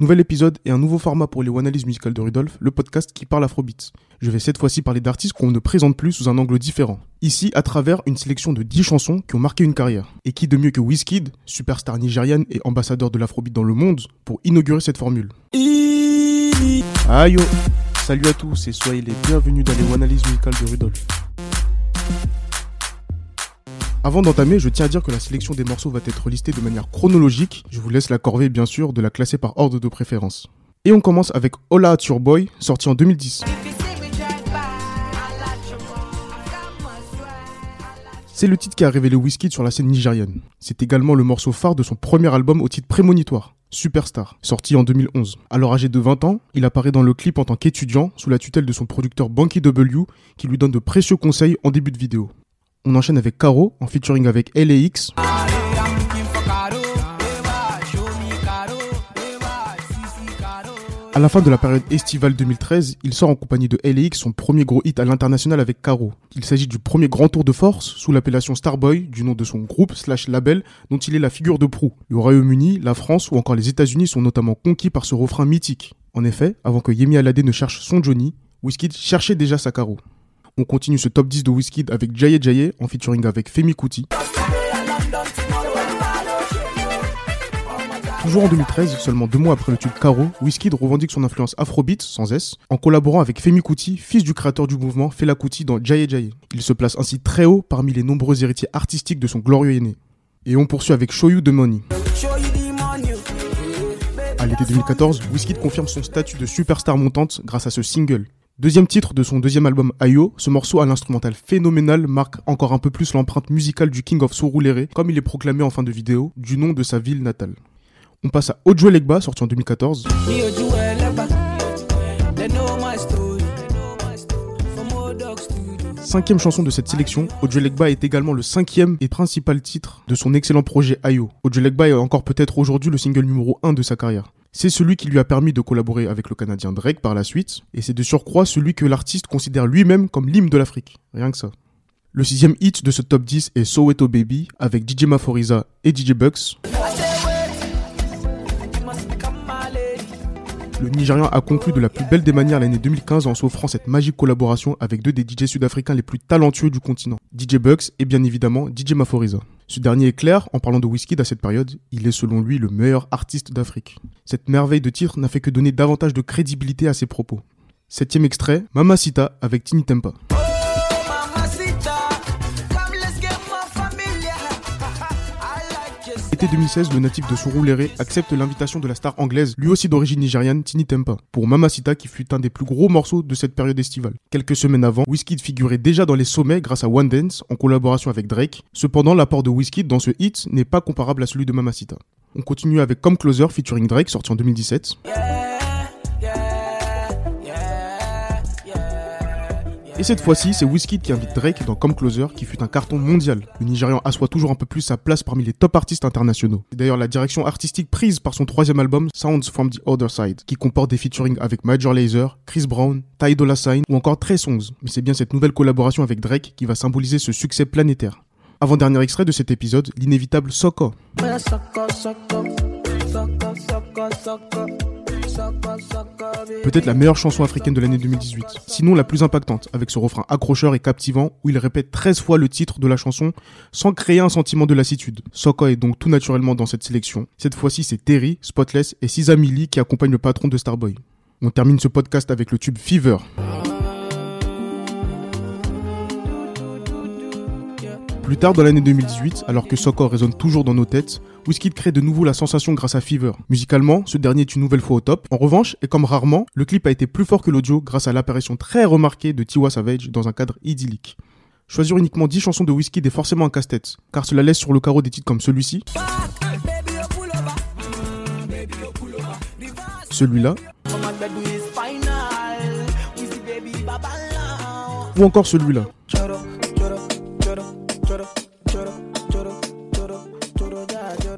Nouvel épisode et un nouveau format pour les analyses musicales de Rudolf, le podcast qui parle afrobeats. Je vais cette fois-ci parler d'artistes qu'on ne présente plus sous un angle différent. Ici, à travers une sélection de 10 chansons qui ont marqué une carrière. Et qui de mieux que Wizkid, superstar nigériane et ambassadeur de l'afrobeat dans le monde, pour inaugurer cette formule. Aïe yo Salut à tous et soyez les bienvenus dans les analyses musicales de Rudolf. Avant d'entamer, je tiens à dire que la sélection des morceaux va être listée de manière chronologique. Je vous laisse la corvée, bien sûr, de la classer par ordre de préférence. Et on commence avec Hola at Your Boy, sorti en 2010. C'est le titre qui a révélé Wizkid sur la scène nigérienne. C'est également le morceau phare de son premier album au titre prémonitoire, Superstar, sorti en 2011. Alors âgé de 20 ans, il apparaît dans le clip en tant qu'étudiant sous la tutelle de son producteur Banky W qui lui donne de précieux conseils en début de vidéo. On enchaîne avec Caro en featuring avec LAX. À la fin de la période estivale 2013, il sort en compagnie de LAX son premier gros hit à l'international avec Caro. Il s'agit du premier grand tour de force sous l'appellation Starboy, du nom de son groupe slash label dont il est la figure de proue. Le Royaume-Uni, la France ou encore les États-Unis sont notamment conquis par ce refrain mythique. En effet, avant que Yemi Alade ne cherche son Johnny, Wizkid cherchait déjà sa Caro. On continue ce top 10 de Wizkid avec Jaye Jaye en featuring avec Femi Kuti. Toujours en 2013, seulement deux mois après le tube Caro, Wizkid revendique son influence afrobeat, sans S, en collaborant avec Femi Kuti, fils du créateur du mouvement Fela Kuti dans Jaye Jaye. Il se place ainsi très haut parmi les nombreux héritiers artistiques de son glorieux aîné. Et on poursuit avec Show You The Money. À l'été 2014, Wizkid confirme son statut de superstar montante grâce à ce single. Deuxième titre de son deuxième album Ayo, ce morceau à l'instrumental phénoménal marque encore un peu plus l'empreinte musicale du King of Surulere, comme il est proclamé en fin de vidéo, du nom de sa ville natale. On passe à Ojo Legba, sorti en 2014. Cinquième chanson de cette sélection, Ojo Legba est également le cinquième et principal titre de son excellent projet Ayo. Ojo Legba est encore peut-être aujourd'hui le single numéro 1 de sa carrière. C'est celui qui lui a permis de collaborer avec le Canadien Drake par la suite, et c'est de surcroît celui que l'artiste considère lui-même comme l'hymne de l'Afrique. Rien que ça. Le sixième hit de ce top 10 est Soweto Baby avec DJ Maforiza et DJ Bucks. Le Nigérian a conclu de la plus belle des manières l'année 2015 en s'offrant cette magique collaboration avec deux des DJ sud-africains les plus talentueux du continent, DJ Bucks et bien évidemment DJ Maforiza. Ce dernier est clair, en parlant de Wizkid à cette période, il est selon lui le meilleur artiste d'Afrique. Cette merveille de titre n'a fait que donner davantage de crédibilité à ses propos. Septième extrait, Mamacita avec Tini Tempa. Été 2016, le natif de Surulere accepte l'invitation de la star anglaise, lui aussi d'origine nigériane, Tini Tempa, pour Mamacita qui fut un des plus gros morceaux de cette période estivale. Quelques semaines avant, Wizkid figurait déjà dans les sommets grâce à One Dance en collaboration avec Drake. Cependant, l'apport de Wizkid dans ce hit n'est pas comparable à celui de Mamacita. On continue avec Come Closer featuring Drake sorti en 2017. Et cette fois-ci, c'est Wizkid qui invite Drake dans Come Closer, qui fut un carton mondial. Le Nigérian assoit toujours un peu plus sa place parmi les top artistes internationaux. D'ailleurs la direction artistique prise par son troisième album, Sounds from the Other Side, qui comporte des featuring avec Major Lazer, Chris Brown, Ty Dolla Sign ou encore Trey Songs. Mais c'est bien cette nouvelle collaboration avec Drake qui va symboliser ce succès planétaire. Avant-dernier extrait de cet épisode, l'inévitable Soko. Peut-être la meilleure chanson africaine de l'année 2018, sinon la plus impactante, avec ce refrain accrocheur et captivant où il répète 13 fois le titre de la chanson sans créer un sentiment de lassitude. Soko est donc tout naturellement dans cette sélection. Cette fois-ci, c'est Terry, Spotless et Sizamili qui accompagnent le patron de Starboy. On termine ce podcast avec le tube Fever. Plus tard dans l'année 2018, alors que Soko résonne toujours dans nos têtes, Wizkid crée de nouveau la sensation grâce à Fever. Musicalement, ce dernier est une nouvelle fois au top. En revanche, et comme rarement, le clip a été plus fort que l'audio grâce à l'apparition très remarquée de Tiwa Savage dans un cadre idyllique. Choisir uniquement 10 chansons de Wizkid est forcément un casse-tête, car cela laisse sur le carreau des titres comme celui-ci, celui-là, ou encore celui-là.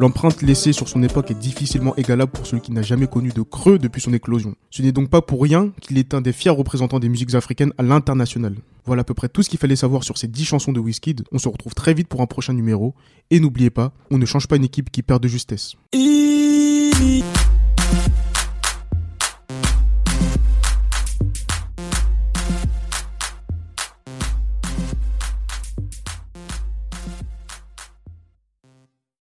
L'empreinte laissée sur son époque est difficilement égalable pour celui qui n'a jamais connu de creux depuis son éclosion. Ce n'est donc pas pour rien qu'il est un des fiers représentants des musiques africaines à l'international. Voilà à peu près tout ce qu'il fallait savoir sur ces 10 chansons de Wizkid. On se retrouve très vite pour un prochain numéro. Et n'oubliez pas, on ne change pas une équipe qui perd de justesse.